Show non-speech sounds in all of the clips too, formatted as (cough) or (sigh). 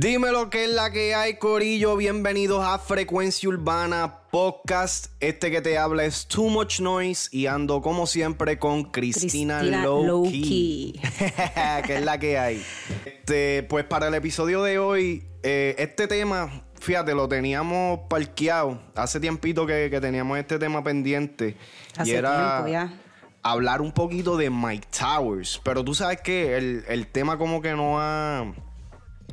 Dime lo que es la que hay, Corillo. Bienvenidos a Frecuencia Urbana Podcast. Este que te habla es Too Much Noise y ando como siempre con Cristina, Cristina Lowkey. (laughs) que es la que hay. Este, pues para el episodio de hoy, eh, este tema, fíjate, lo teníamos parqueado. Hace tiempito que, que teníamos este tema pendiente. Hace y era tiempo ya. Hablar un poquito de Mike Towers. Pero tú sabes que el, el tema como que no ha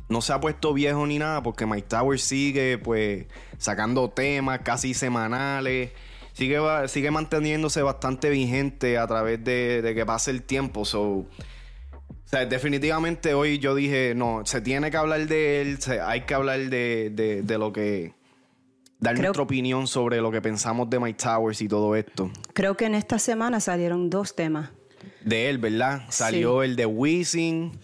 no se ha puesto viejo ni nada porque Mike Towers sigue pues sacando temas casi semanales. Sigue, sigue manteniéndose bastante vigente a través de, de que pase el tiempo. So, o sea, definitivamente hoy yo dije, no, se tiene que hablar de él, se- hay que hablar de- de lo que... Dar Creo- nuestra opinión sobre lo que pensamos de Mike Towers y todo esto. Creo que en esta semana salieron dos temas. De él, ¿verdad? Salió el de Wisin.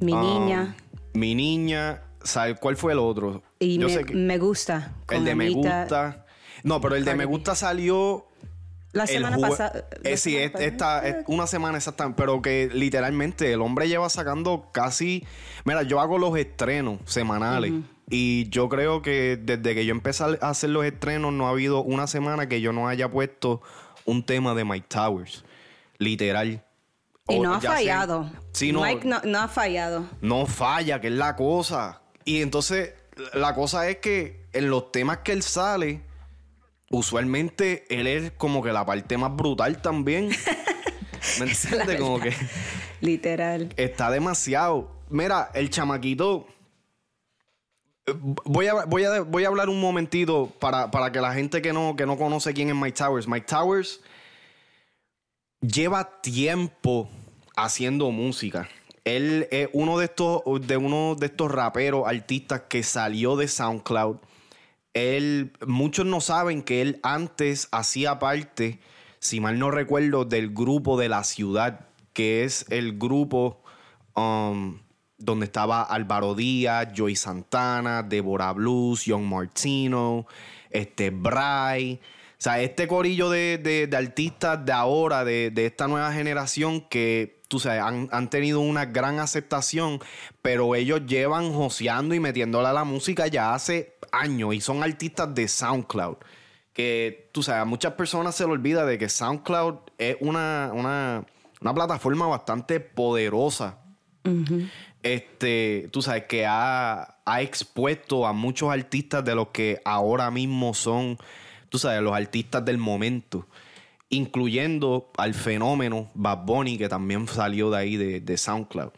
Mi um, niña Mi niña. ¿Sabes cuál fue el otro? y Yo me, sé que- me gusta. El de Me. Gusta. No, pero el de Me. Gusta salió. La semana pasada. Eh, sí, es- esta, es una semana exacta. Pero que literalmente el hombre lleva sacando casi. Mira, yo hago los estrenos semanales. Y yo creo que desde que yo empecé a hacer los estrenos, no ha habido una semana que yo no haya puesto un tema de Mike Towers. Literal. Y O no ha sea- fallado. Sí, no, Mike no, no ha fallado. no falla, que es la cosa. Y entonces, la cosa es que en los temas que él sale, usualmente él es como que la parte más brutal también. (laughs) ¿Me entiendes? Como que Literal. está demasiado. Mira, el chamaquito. Voy a, voy a, voy a hablar un momentito para, para que la gente que no, que no conoce quién es Mike Towers. Mike Towers lleva tiempo haciendo música. Él es uno de estos, de uno de estos raperos, artistas que salió de SoundCloud. Él, muchos no saben que él antes hacía parte, si mal no recuerdo, del grupo de la ciudad, que es el grupo um, donde estaba Álvaro Díaz, Joey Santana, Deborah Blues, Young Martino, este Bray. O sea, este corillo de, de- de artistas de ahora, de, de esta nueva generación, que tú sabes, han, han tenido una gran aceptación, pero ellos llevan joseando y metiéndole a la música ya hace años y son artistas de SoundCloud. Que tú sabes, a muchas personas se le olvida de que SoundCloud es una, una, una plataforma bastante poderosa este, tú sabes, que ha, ha expuesto a muchos artistas de los que ahora mismo son, tú sabes, los artistas del momento, incluyendo al fenómeno Bad Bunny, que también salió de ahí, de, de SoundCloud.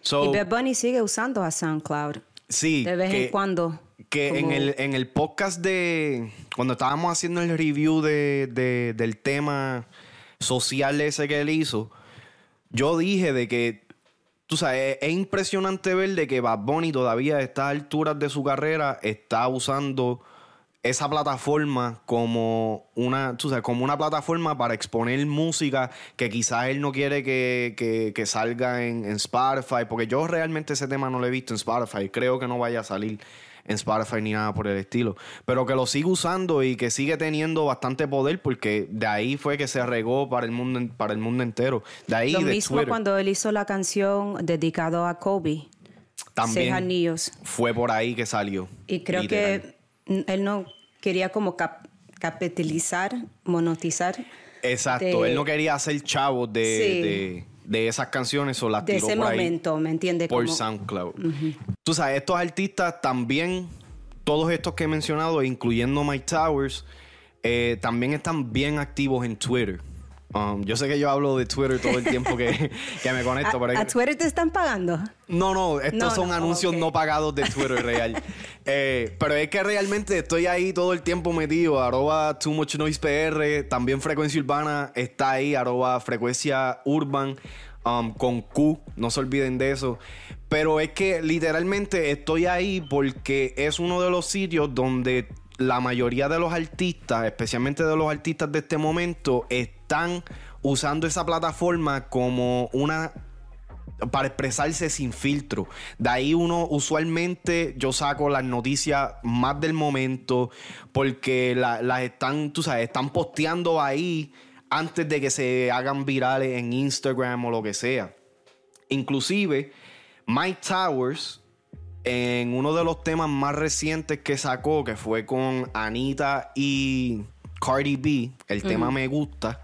So, y Bad Bunny sigue usando a SoundCloud. sí, De vez que- en cuando. que en el, en el podcast de. Cuando estábamos haciendo el review de, de- del tema social ese que él hizo, yo dije de que. Tú sabes, es, es impresionante ver de que Bad Bunny todavía a estas alturas de su carrera está usando esa plataforma como una, tú sabes, como una plataforma para exponer música que quizás él no quiere que, que- que salga en, en Spotify, porque yo realmente ese tema no lo he visto en Spotify, creo que no vaya a salir en Spotify ni nada por el estilo, pero que lo sigue usando y que sigue teniendo bastante poder porque de ahí fue que se regó para el mundo, para el mundo entero, de ahí Lo de mismo Twitter cuando él hizo la canción dedicado a Kobe. Seis también anillos. fue por ahí que salió. Y creo literal. que él no quería como cap- capitalizar, monetizar Exacto, de- él no quería hacer de, Sí. de, de esas canciones o las de tiró ese por ahí momento, ¿me entiendes? por Como- SoundCloud. Tú sabes, estos artistas también, todos estos que he mencionado, incluyendo Mike Towers, eh, también están bien activos en Twitter. Um, yo sé que yo hablo de Twitter todo el tiempo que, (laughs) que me conecto, ¿A, pero a Twitter te están pagando? no, no, estos No, son no, anuncios no pagados de Twitter real. (laughs) Eh, pero es que realmente estoy ahí todo el tiempo metido. Arroba Too Much Noise PR. También Frecuencia Urbana está ahí. Arroba Frecuencia Urban um, con Q. No se olviden de eso. Pero es que literalmente estoy ahí porque es uno de los sitios donde la mayoría de los artistas, especialmente de los artistas de este momento, están usando esa plataforma como una para expresarse sin filtro. De ahí uno usualmente yo saco las noticias más del momento porque la- las están, tú sabes, están posteando ahí antes de que se hagan virales en Instagram o lo que sea. Inclusive, Mike Towers, en uno de los temas más recientes que sacó, que fue con Anita y Cardi B, el tema Me Gusta,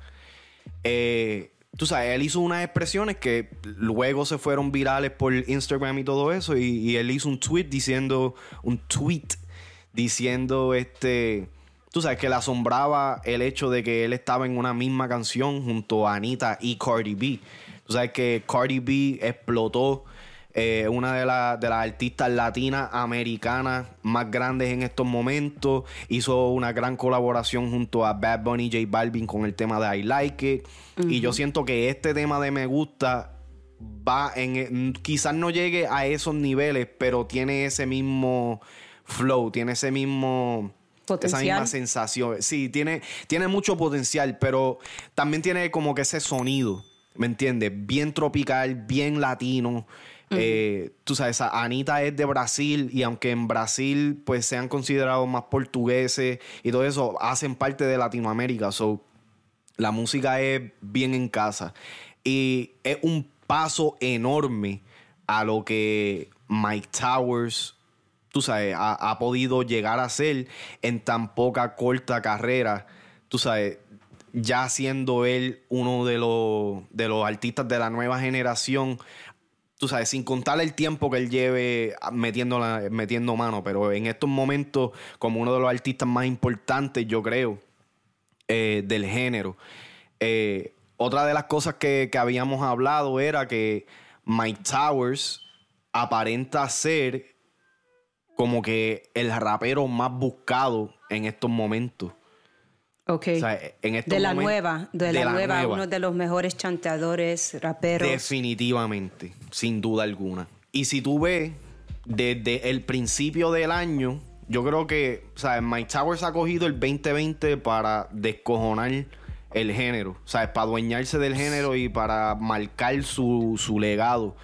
eh, tú sabes, él hizo unas expresiones que luego se fueron virales por Instagram y todo eso, y, y él hizo un tweet diciendo, un tweet diciendo este tú sabes que le asombraba el hecho de que él estaba en una misma canción junto a Anita y Cardi B. Tú sabes que Cardi B explotó eh, una de, de, las artistas latinas americanas más grandes en estos momentos. Hizo una gran colaboración junto a Bad Bunny J Balvin con el tema de I Like It. Y yo siento que este tema de Me Gusta va en. Quizás no llegue a esos niveles, pero tiene ese mismo flow, tiene ese mismo esa misma sensación. Sí, tiene, tiene mucho potencial, pero también tiene como que ese sonido, ¿me entiendes? Bien tropical, bien latino. Eh, tú sabes, Anita es de Brasil y aunque en Brasil pues sean considerados más portugueses y todo eso, hacen parte de Latinoamérica. So, la música es bien en casa. Y es un paso enorme a lo que Mike Towers tú sabes, ha, podido llegar a ser en tan poca corta carrera, tú sabes, ya siendo él uno de los, de los artistas de la nueva generación, tú sabes, sin contar el tiempo que él lleve metiendo, metiendo mano, pero en estos momentos, como uno de los artistas más importantes, yo creo, eh, del género. Eh, otra de las cosas que, que habíamos hablado era que Mike Towers aparenta ser como que el rapero más buscado en estos momentos. Ok. de la nueva, de, la, nueva, uno de los mejores chanteadores, raperos. Definitivamente, sin duda alguna. Y si tú ves, desde el principio del año, yo creo que, ¿sabes? Mike Towers ha cogido el 2020 para descojonar el género, ¿sabes? Para adueñarse del género y para marcar su, su legado.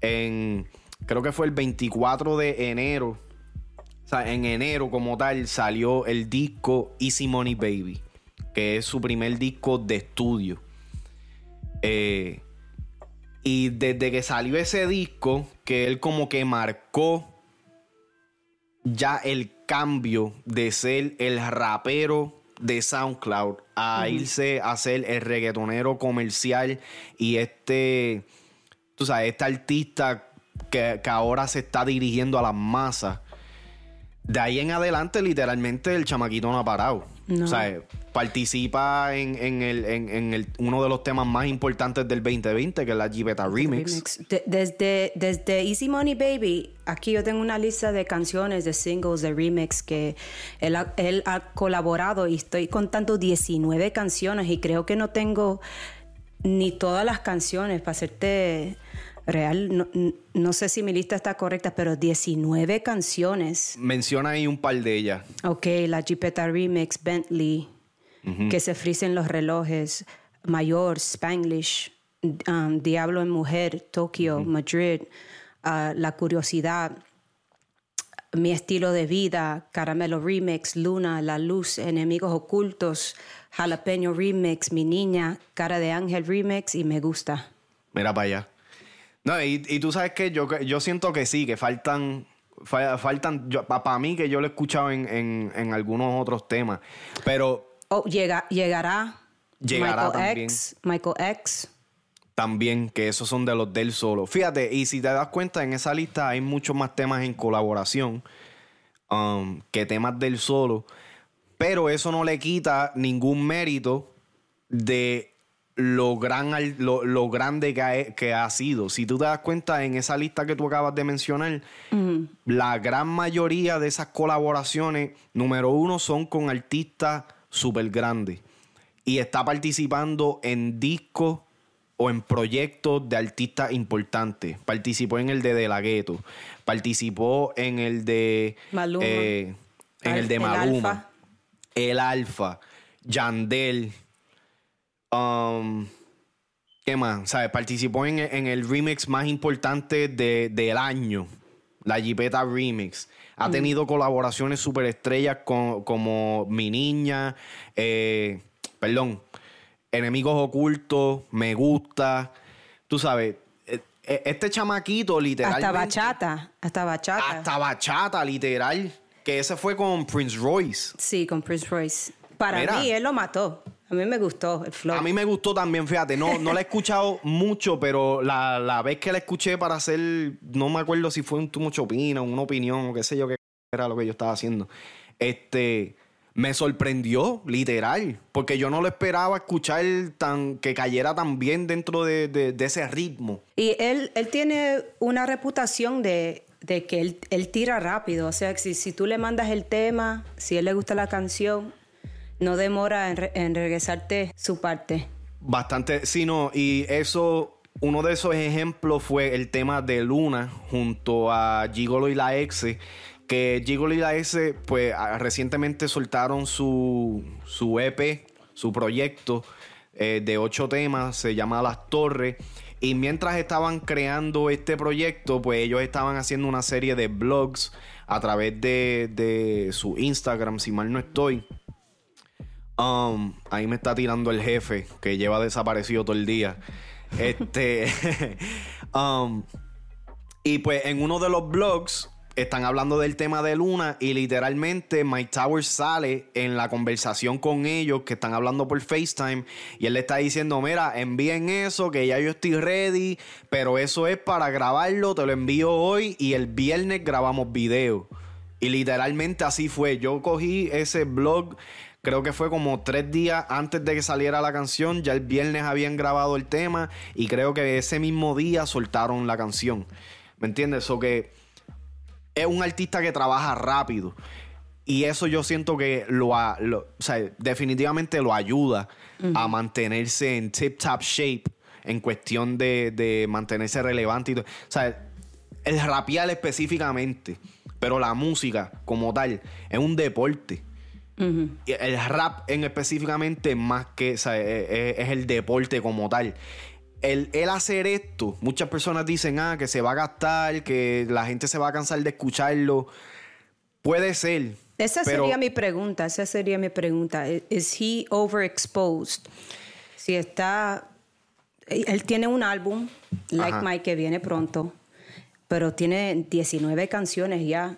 En, creo que fue el 24 de enero o sea, en enero como tal salió el disco Easy Money Baby, que es su primer disco de estudio. Eh, y desde que salió ese disco, que él como que marcó ya el cambio de ser el rapero de SoundCloud a irse a ser el reggaetonero comercial y este, tú sabes, este artista que, que ahora se está dirigiendo a las masas de ahí en adelante, literalmente, el chamaquito no ha parado. O sea, participa en, el, uno de los temas más importantes del 2020, que es la Gibeta Remix. desde, desde Easy Money Baby, aquí yo tengo una lista de canciones, de singles, de remix que él ha, él ha colaborado y estoy contando 19 canciones y creo que no tengo ni todas las canciones para hacerte real, no, sé si mi lista está correcta, pero 19 canciones. Menciona ahí un par de ellas. Ok, la Jeepeta Remix, Bentley, Que se frisen los relojes, Mayor, Spanglish, um, Diablo en Mujer, Tokio, Madrid, uh, La Curiosidad, Mi Estilo de Vida, Caramelo Remix, Luna, La Luz, Enemigos Ocultos, Jalapeño Remix, Mi Niña, Cara de Ángel Remix y Me Gusta. Mira para allá. No, y, tú sabes que yo, yo siento que sí, que faltan. Faltan. Para mí, que yo lo he escuchado en, algunos otros temas. Pero. Oh, llega, llegará. Llegará Michael también. X, Michael X. También, que esos son de los del solo. Fíjate, y si te das cuenta, en esa lista hay muchos más temas en colaboración um, que temas del solo. Pero eso no le quita ningún mérito de lo, gran, lo, grande que ha, sido. Si tú te das cuenta en esa lista que tú acabas de mencionar, la gran mayoría de esas colaboraciones, número uno, son con artistas súper grandes. Y está participando en discos o en proyectos de artistas importantes. Participó en el de De La Ghetto. Participó en el de... Maluma. Eh, en el de Maluma. El Alfa. Yandel. Um, ¿Qué más? ¿Sabes? Participó en, el remix más importante del año, la Jeepeta Remix. Ha mm. tenido colaboraciones super estrellas con, como Mi Niña, eh, perdón, Enemigos Ocultos, Me Gusta. Tú sabes, eh, e- este chamaquito, literalmente. Hasta bachata, hasta bachata. Hasta bachata, literal. Que ese fue con Prince Royce. Sí, con Prince Royce. Para Mira. mí, él lo mató. A mí me gustó el flow. A mí me gustó también, fíjate. No, no la he escuchado (laughs) mucho, pero la, la vez que la escuché para hacer. No me acuerdo si fue un tú mucho opina, una opinión o qué sé yo, qué era lo que yo estaba haciendo. Este. Me sorprendió, literal. Porque yo no lo esperaba escuchar tan. que cayera tan bien dentro de, de- de ese ritmo. Y él, él tiene una reputación de, de que él, él tira rápido. O sea, que si, si tú le mandas el tema, si a él le gusta la canción, no demora en, re- en regresarte su parte. Bastante, sí, no, y eso, uno de esos ejemplos fue el tema de Luna junto a Gigolo y la Ex, que Gigolo y la Ex, pues recientemente soltaron su, su EP, su proyecto eh, de ocho temas, se llama Las Torres. Y mientras estaban creando este proyecto, pues ellos estaban haciendo una serie de blogs a través de, de su Instagram, si mal no estoy. Um, ahí me está tirando el jefe que lleva desaparecido todo el día. Este. (laughs) um, y pues en uno de los blogs están hablando del tema de Luna y literalmente Mike Towers sale en la conversación con ellos que están hablando por FaceTime y él le está diciendo, mira, envíen eso, que ya yo estoy ready, pero eso es para grabarlo, te lo envío hoy y el viernes grabamos video. Y literalmente así fue. Yo cogí ese blog, creo que fue como tres días antes de que saliera la canción. Ya el viernes habían grabado el tema y creo que ese mismo día soltaron la canción. ¿Me entiendes? O que es un artista que trabaja rápido. Y eso yo siento que lo, lo- o sea, definitivamente lo ayuda a mantenerse en tip top shape en cuestión de, de mantenerse relevante. Y todo. O sea, el rapear específicamente, pero la música como tal es un deporte. El rap en específicamente más que, o sea, es, es- es el deporte como tal. El, el hacer esto, muchas personas dicen, ah, que se va a gastar, que la gente se va a cansar de escucharlo. Puede ser. Esa pero- sería mi pregunta, esa sería mi pregunta. ¿Es he overexposed? Si está... Él tiene un álbum, Like Ajá. Mike, que viene pronto, pero tiene 19 canciones ya.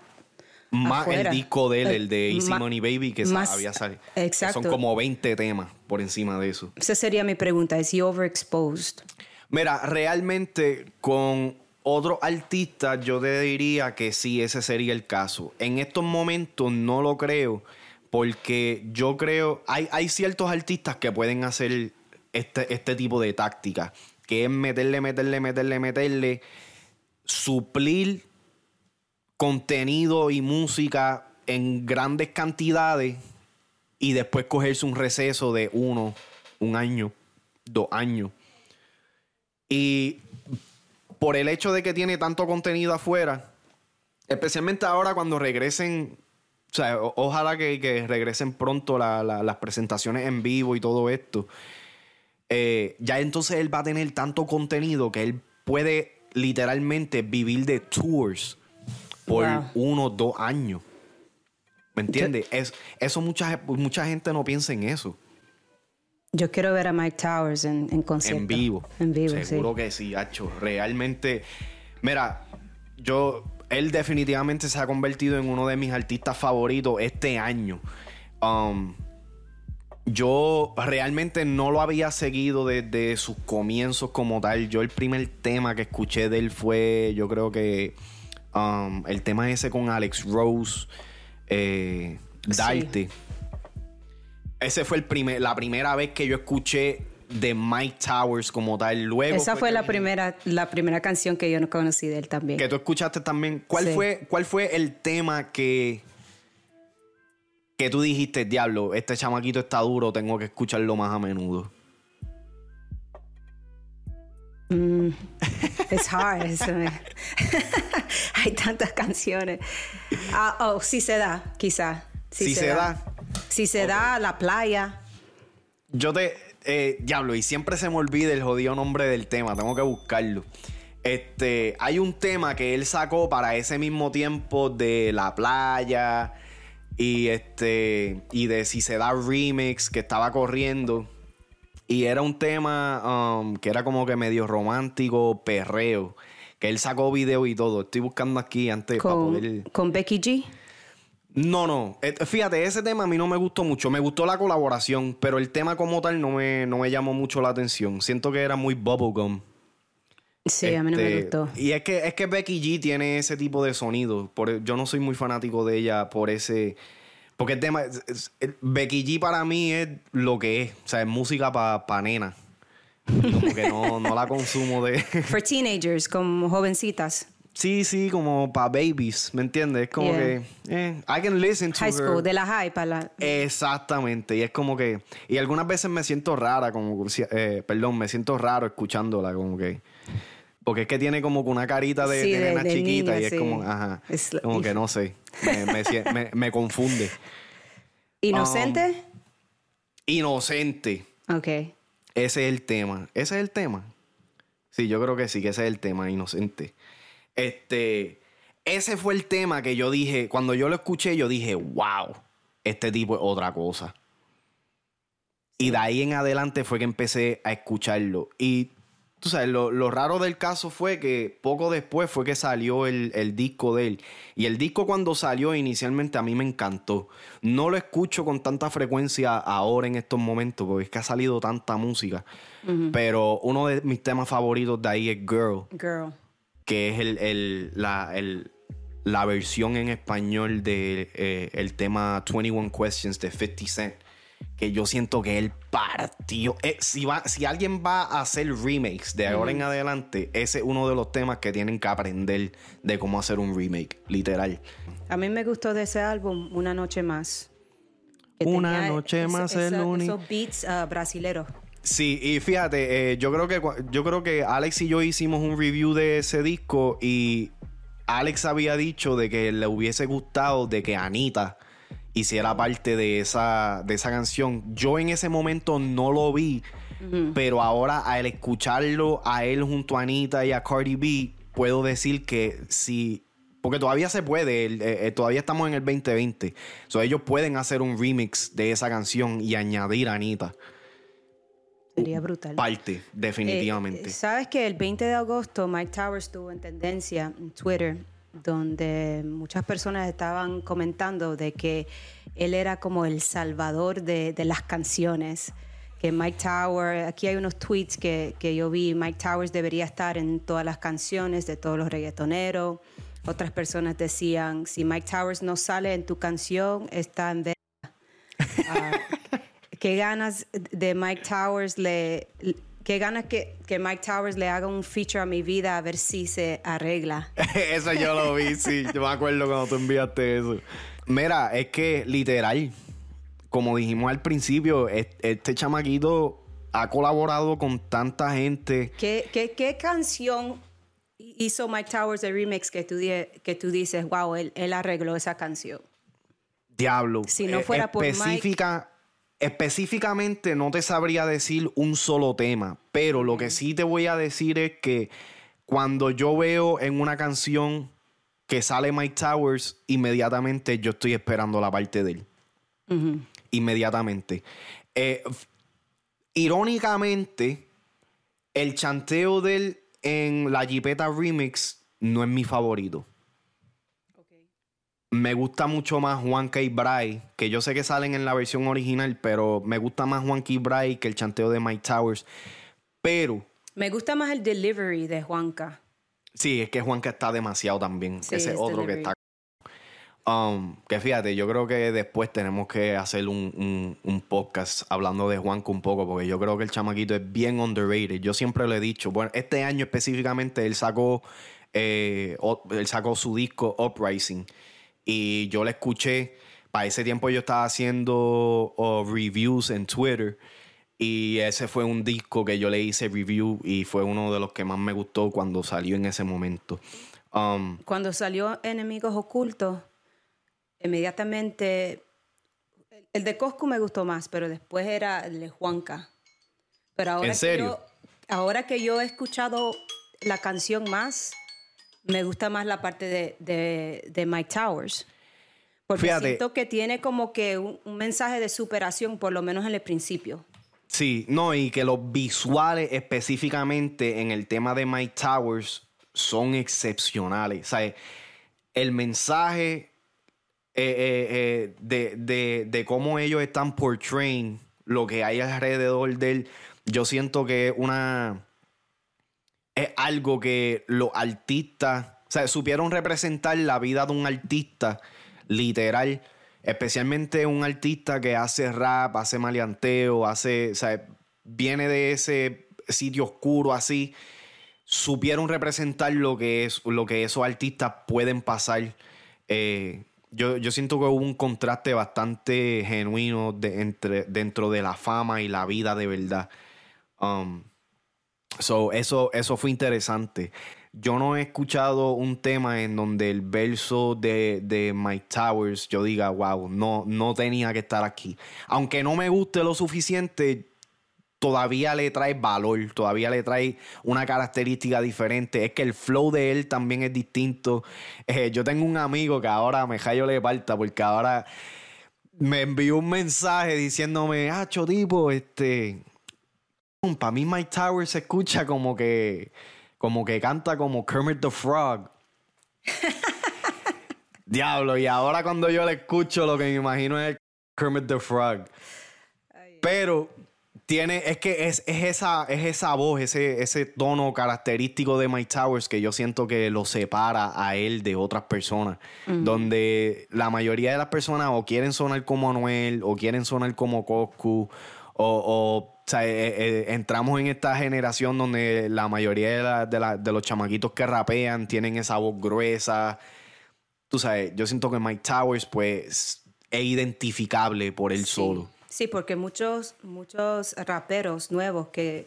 Más afuera. el disco de él, Eh, el de Easy Money Baby, que más- había salido. exacto. Son como 20 temas por encima de eso. Esa sería mi pregunta, ¿es he overexposed? Mira, realmente con otros artistas yo te diría que sí, ese sería el caso. En estos momentos no lo creo, porque yo creo, hay, hay ciertos artistas que pueden hacer este, este tipo de táctica, que es meterle, meterle, meterle, meterle, suplir contenido y música en grandes cantidades y después cogerse un receso de uno, un año, dos años. Y por el hecho de que tiene tanto contenido afuera, especialmente ahora cuando regresen, o sea, ojalá que, que regresen pronto la- la- las presentaciones en vivo y todo esto, eh, ya entonces él va a tener tanto contenido que él puede literalmente vivir de tours por Wow. uno, dos años. ¿Me entiendes? Es, eso mucha, mucha gente no piensa en eso. Yo quiero ver a Mike Towers en, en concierto. En vivo. En vivo, Seguro sí. que sí, Hacho. Realmente. Mira, yo. Él definitivamente se ha convertido en uno de mis artistas favoritos este año. Um, yo realmente no lo había seguido desde sus comienzos como tal. Yo el primer tema que escuché de él fue, yo creo que um, el tema ese con Alex Rose, eh, Sí. Darte. Ese fue el primer, la primera vez que yo escuché de Mike Towers como tal. Luego Esa fue la primera, la primera canción que yo no conocí de él también. que tú escuchaste también. ¿Cuál Sí. fue, cuál fue el tema que que tú dijiste, diablo, este chamaquito está duro, tengo que escucharlo más a menudo? It's hard. (laughs) Hay tantas canciones. Ah, oh, sí se da, quizá. Sí Si se da. Si se da, la playa. Yo te. eh, diablo, y siempre se me olvida el jodido nombre del tema, tengo que buscarlo. Este, hay un tema que él sacó para ese mismo tiempo de la playa y este y de si se da remix que estaba corriendo Y era un tema um, que era como que medio romántico, perreo. Que él sacó video y todo. Estoy buscando aquí antes para poder. con Becky G. No, no. Eh, Fíjate, ese tema a mí no me gustó mucho. Me gustó la colaboración, pero el tema como tal no me, no me llamó mucho la atención. Siento que era muy bubblegum. Sí, a mí no me Este, gustó. Y es que, es que Becky G tiene ese tipo de sonido. Por, yo no soy muy fanático de ella por ese. Porque el tema. es- es- el- Becky G para mí es lo que es. O sea, es música para pa nena. Como que no, no la consumo de. (laughs) For teenagers, como jovencitas. sí, sí, como para babies. ¿Me entiendes? Es como Yeah. que. Eh, I can listen to High her. school, de la high para la... Exactamente, y es como que, y algunas veces me siento rara, como, eh, perdón, me siento raro escuchándola, como que, porque es que tiene como que una carita de, Sí, de de- nena de chiquita niña, y es sí. como, ajá, Es la- como que no sé, me, me sie- (laughs) me- me confunde. ¿Inocente? Inocente, ok. ese es el tema, ese es el tema. Sí, yo creo que sí, que ese es el tema, inocente. Este, ese fue el tema que yo dije, cuando yo lo escuché, yo dije, wow, este tipo es otra cosa. Y de ahí en adelante fue que empecé a escucharlo. Y tú sabes, lo, lo raro del caso fue que poco después fue que salió el, el disco de él. Y el disco cuando salió inicialmente a mí me encantó. No lo escucho con tanta frecuencia ahora en estos momentos porque es que ha salido tanta música. Pero uno de mis temas favoritos de ahí es Girl Girl. que es el, el- la, el- la versión en español de eh, el tema 21 Questions de 50 Cent. Que yo siento que él partió. Eh, si, va, si alguien va a hacer remakes de ahora en adelante, ese es uno de los temas que tienen que aprender de cómo hacer un remake, literal. A mí me gustó de ese álbum Una Noche Más. Una noche más, esa- el uni- Esos beats brasileros. Sí, y fíjate, eh, yo creo que yo creo que Alex y yo hicimos un review de ese disco y Alex había dicho de que le hubiese gustado de que Anita hiciera parte de esa, de esa canción. Yo en ese momento no lo vi, pero ahora al escucharlo a él junto a Anita y a Cardi B, puedo decir que sí. Porque todavía se puede, eh, eh, todavía estamos en el 2020. So, ellos pueden hacer un remix de esa canción y añadir a Anita. Sería brutal. Parte, definitivamente. Eh, Sabes que el 20 de agosto Mike Towers estuvo en tendencia en Twitter, donde muchas personas estaban comentando de que él era como el salvador de, las canciones. Que Mike Towers, aquí hay unos tweets que, que yo vi, Mike Towers debería estar en todas las canciones de todos los reggaetoneros. Otras personas decían, si Mike Towers no sale en tu canción, está en Ah, (laughs) qué ganas de Mike Towers le qué ganas que, que Mike Towers le haga un feature a mi vida a ver si se arregla. (laughs) eso yo lo vi, sí. Yo me acuerdo cuando tú enviaste eso. Mira, es que literal, como dijimos al principio, es- este chamaquito ha colaborado con tanta gente. ¿Qué, qué, qué canción hizo Mike Towers de remix que tú, que tú dices, wow, él, él arregló esa canción? Diablo. Si no Eh, fuera por Mike- Específicamente no te sabría decir un solo tema, pero lo que sí te voy a decir es que cuando yo veo en una canción que sale Mike Towers, inmediatamente yo estoy esperando la parte de él. Inmediatamente. Eh, irónicamente, el chanteo de él en la Jeepeta Remix no es mi favorito. Me gusta mucho más Juanca y Bray, que yo sé que salen en la versión original, pero me gusta más Juanca y Bray que el chanteo de Mike Towers. Pero, Me gusta más el delivery de Juanca. sí, es que Juanca está demasiado también. Sí, Ese es otro que está. Um, que fíjate, yo creo que después tenemos que hacer un, un- un podcast hablando de Juanca un poco, porque yo creo que el chamaquito es bien underrated. Yo siempre lo he dicho. Bueno, este año específicamente él sacó, eh, él sacó su disco Uprising. Y yo lo escuché. Para ese tiempo yo estaba haciendo oh, reviews en Twitter. Y ese fue un disco que yo le hice review y fue uno de los que más me gustó cuando salió en ese momento. Um, Cuando salió Enemigos Ocultos, inmediatamente el de Coscu me gustó más, pero después era el de Juanca. Pero ahora ¿En serio? Que yo, ahora que yo he escuchado la canción más, me gusta más la parte de, de- de Mike Towers. Porque Fíjate. siento que tiene como que un, un mensaje de superación, por lo menos en el principio. Sí, no, y que los visuales específicamente en el tema de Mike Towers son excepcionales. O sea, el mensaje eh, eh, eh, de, cómo ellos están portraying lo que hay alrededor de él, yo siento que es una. Es algo que los artistas. O sea, supieron representar la vida de un artista literal Especialmente un artista que hace rap, hace maleanteo, hace, o sea, viene de ese sitio oscuro así. Supieron representar lo que es, lo que esos artistas pueden pasar. Eh, yo, siento que hubo un contraste bastante genuino entre, dentro de la fama y la vida de verdad. Um, so, eso, eso fue interesante yo no he escuchado un tema en donde el verso de, de Mike Towers yo diga, wow, no, no tenía que estar aquí. Aunque no me guste lo suficiente, todavía le trae valor, todavía le trae una característica diferente. Es que el flow de él también es distinto. Eh, yo tengo un amigo que ahora me callo le falta porque ahora me envió un mensaje diciéndome, ah, tipo, este. Para mí Mike Towers se escucha como que como que canta como Kermit the Frog. (laughs) Diablo, y ahora cuando yo le escucho lo que me imagino es Kermit the Frog. Pero tiene, es que es, esa, es esa voz, ese, ese tono característico de Mike Towers que yo siento que lo separa a él de otras personas. Donde la mayoría de las personas o quieren sonar como Anuel, o quieren sonar como Coscu, o o sea, eh, eh, entramos en esta generación donde la mayoría de, los chamaquitos que rapean tienen esa voz gruesa. Tú sabes, yo siento que Mike Towers, pues, es identificable por él solo. Sí, porque muchos, muchos raperos nuevos que,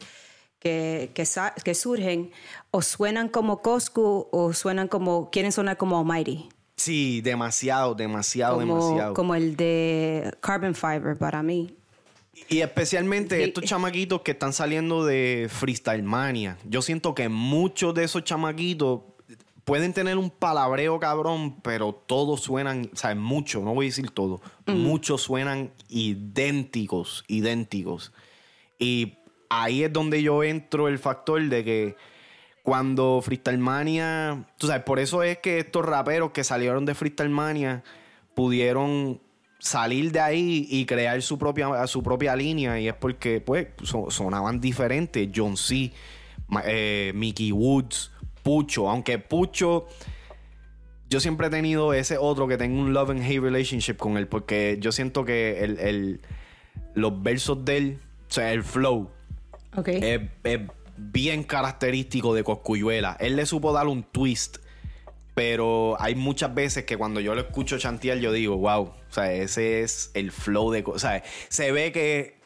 que, que, surgen o suenan como Coscu o suenan como, quieren sonar como Almighty. Sí, demasiado, demasiado, demasiado. Como el de Carbon Fiber para mí. Y especialmente estos chamaquitos que están saliendo de Freestyle Mania. Yo siento que muchos de esos chamaquitos pueden tener un palabreo cabrón, pero todos suenan, o sea, muchos, no voy a decir todo, muchos suenan idénticos, idénticos. Y ahí es donde yo entro el factor de que cuando Freestyle Mania, tú sabes, por eso es que estos raperos que salieron de Freestyle Mania pudieron salir de ahí y crear su propia, su propia línea y es porque pues sonaban diferentes. John C., eh, Mickey Woods, Pucho, aunque Pucho yo siempre he tenido ese otro que tengo un love and hate relationship con él porque yo siento que el, los versos de él, o sea, el flow es, es bien característico de Coscuyuela. Él le supo dar un twist pero hay muchas veces que cuando yo lo escucho chantear, yo digo, wow, o sea, ese es el flow de. O sea, se ve que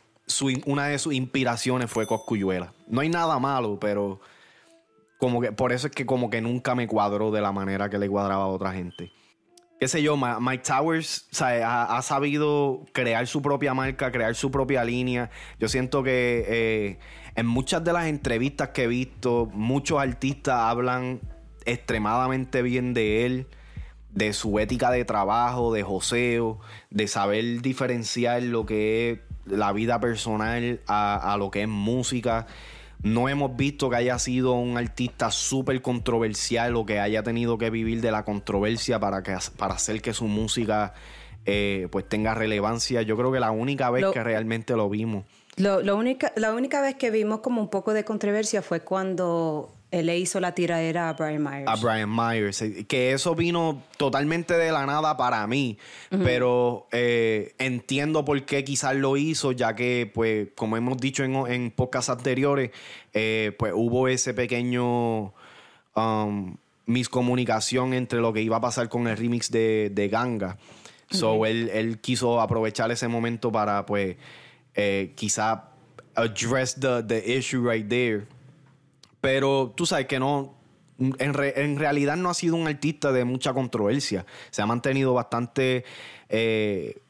una de sus inspiraciones fue Coscuyuela. No hay nada malo, pero como que por eso es que como que nunca me cuadró de la manera que le cuadraba a otra gente. Qué sé yo, Mike Towers ha, sabido crear su propia marca, crear su propia línea. Yo siento que eh, en muchas de las entrevistas que he visto, muchos artistas hablan extremadamente bien de él, de su ética de trabajo, de joseo, de saber diferenciar lo que es la vida personal a, lo que es música. No hemos visto que haya sido un artista súper controversial o que haya tenido que vivir de la controversia para, que, para hacer que su música eh, pues tenga relevancia. Yo creo que la única vez que realmente lo vimos. Lo, única, la única vez que vimos como un poco de controversia fue cuando él le hizo la tiradera a Brian Myers. A Brian Myers. Eh, que eso vino totalmente de la nada para mí. Pero eh, entiendo por qué quizás lo hizo, ya que, pues, como hemos dicho en, en podcasts anteriores, eh, pues hubo ese pequeño um, miscomunicación entre lo que iba a pasar con el remix de, de Ganga. So, él, él, quiso aprovechar ese momento para, pues, quizá address the, the issue right there. Pero tú sabes que no. En, realidad no ha sido un artista de mucha controversia. Se ha mantenido bastante. Eh,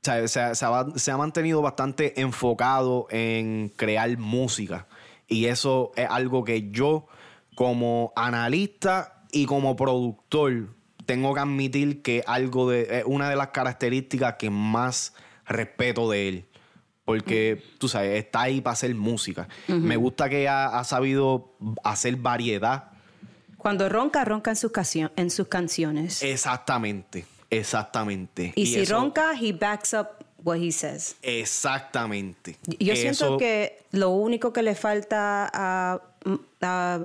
se, ha, mantenido bastante enfocado en crear música. Y eso es algo que yo, como analista y como productor, tengo que admitir que algo de. una de las características que más respeto de él. Porque, tú sabes, está ahí para hacer música. Me gusta que ha, ha sabido hacer variedad. Cuando ronca, ronca en sus, en sus canciones. Exactamente, exactamente. y si eso- ronca, he backs up what he says. Exactamente. Yo siento Eso- que lo único que le falta a, a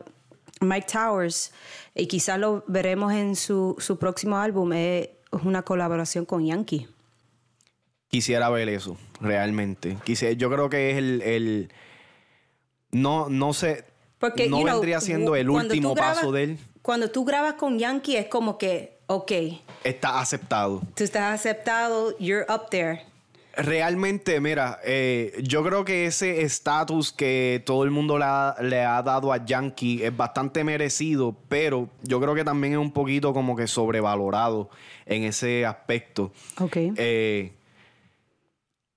Mike Towers, y quizás lo veremos en su, su próximo álbum, es una colaboración con Yankee. Quisiera ver eso, realmente. Quise- yo creo que es el, el- no, no sé, Porque, no know, vendría siendo el último grabas- paso de él. Cuando tú grabas con Yankee es como que, ok, Está aceptado. tú estás aceptado, you're up there. Realmente, mira, eh, yo creo que ese estatus que todo el mundo le ha, le ha dado a Yankee es bastante merecido, pero yo creo que también es un poquito como que sobrevalorado en ese aspecto. Ok. Eh,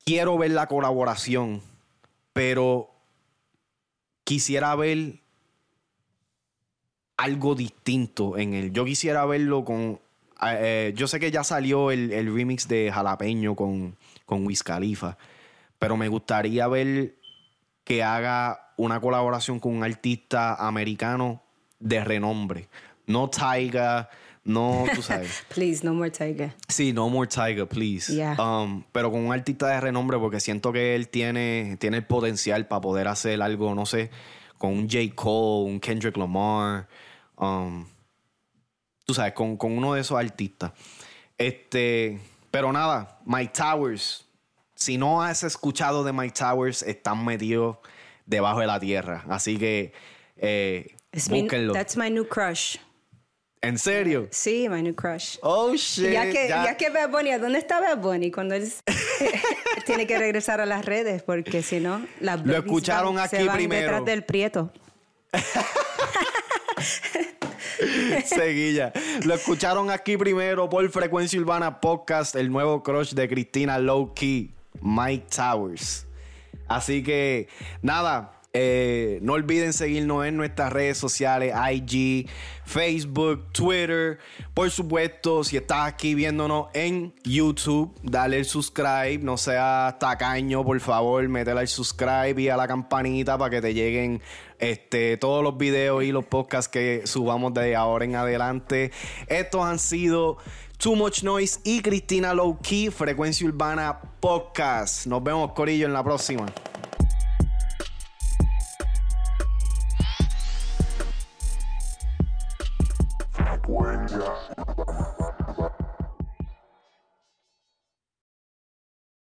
quiero ver la colaboración, pero quisiera ver algo distinto en él. Yo quisiera verlo con. eh, yo sé que ya salió el, el remix de Jalapeño con, con Wiz Khalifa, pero me gustaría ver que haga una colaboración con un artista americano de renombre. No Tyga, no, tú sabes. (laughs) Please, no more Tiger. Sí, No More Tiger, please. Yeah. Um, pero con un artista de renombre porque siento que él tiene, tiene el potencial para poder hacer algo, no sé, con un J. Cole, un Kendrick Lamar. um, tú sabes, con, con uno de esos artistas. Este, pero nada, Mike Towers. Si no has escuchado de Mike Towers, están metidos debajo de la tierra. Así que eh, búsquenlo. that's my new crush. ¿En serio? Sí, my new crush. Oh, shit. Ya que, ya- ya que Bad Bunny, ¿a ¿dónde está Bad Bunny? Cuando él (laughs) tiene que regresar a las redes, porque si no, las Lo escucharon van- aquí se van primero. detrás del prieto. (laughs) Seguilla. Lo escucharon aquí primero por Frecuencia Urbana Podcast, el nuevo crush de Cristina Low Key, Mike Towers. Así que, nada. Eh, no olviden seguirnos en nuestras redes sociales, IG, Facebook, Twitter. Por supuesto, si estás aquí viéndonos en YouTube, dale el subscribe. No seas tacaño, por favor, métele al subscribe y a la campanita para que te lleguen este, todos los videos y los podcasts que subamos de ahora en adelante. Estos han sido Too Much Noise y Cristina Low Key, Frecuencia Urbana Podcast. Nos vemos, Corillo, en la próxima. Yeah.